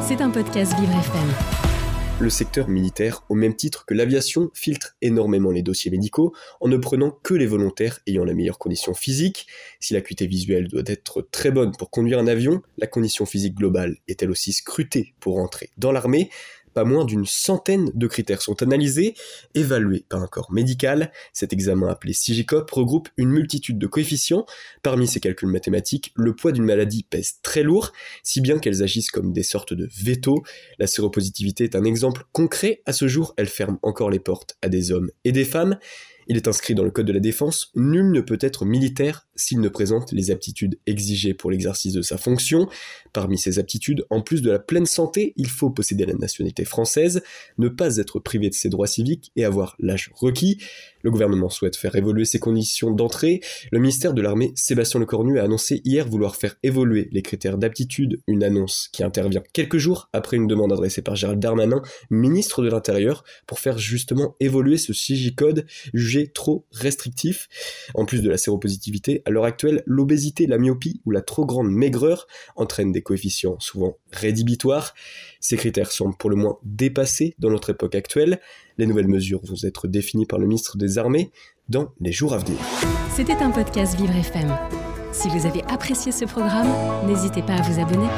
C'est un podcast Vivre FM. Le secteur militaire, au même titre que l'aviation, filtre énormément les dossiers médicaux en ne prenant que les volontaires ayant la meilleure condition physique. Si l'acuité visuelle doit être très bonne pour conduire un avion, la condition physique globale est elle aussi scrutée pour entrer dans l'armée? Pas moins d'une centaine de critères sont analysés, évalués par un corps médical. Cet examen appelé SIGICOP regroupe une multitude de coefficients. Parmi ces calculs mathématiques, le poids d'une maladie pèse très lourd, si bien qu'elles agissent comme des sortes de veto. La séropositivité est un exemple concret. À ce jour, elle ferme encore les portes à des hommes et des femmes. Il est inscrit dans le Code de la Défense, nul ne peut être militaire s'il ne présente les aptitudes exigées pour l'exercice de sa fonction. Parmi ces aptitudes, en plus de la pleine santé, il faut posséder la nationalité française, ne pas être privé de ses droits civiques et avoir l'âge requis. Le gouvernement souhaite faire évoluer ses conditions d'entrée. Le ministère de l'Armée, Sébastien Lecornu, a annoncé hier vouloir faire évoluer les critères d'aptitude, une annonce qui intervient quelques jours après une demande adressée par Gérald Darmanin, ministre de l'Intérieur, pour faire justement évoluer ce CIGI-code jugé trop restrictif. En plus de la séropositivité, à l'heure actuelle, l'obésité, la myopie ou la trop grande maigreur entraînent des coefficients souvent rédhibitoires. Ces critères semblent pour le moins dépassés dans notre époque actuelle. Les nouvelles mesures vont être définies par le ministre des Armées dans les jours à venir. C'était un podcast Vivre FM. Si vous avez apprécié ce programme, n'hésitez pas à vous abonner.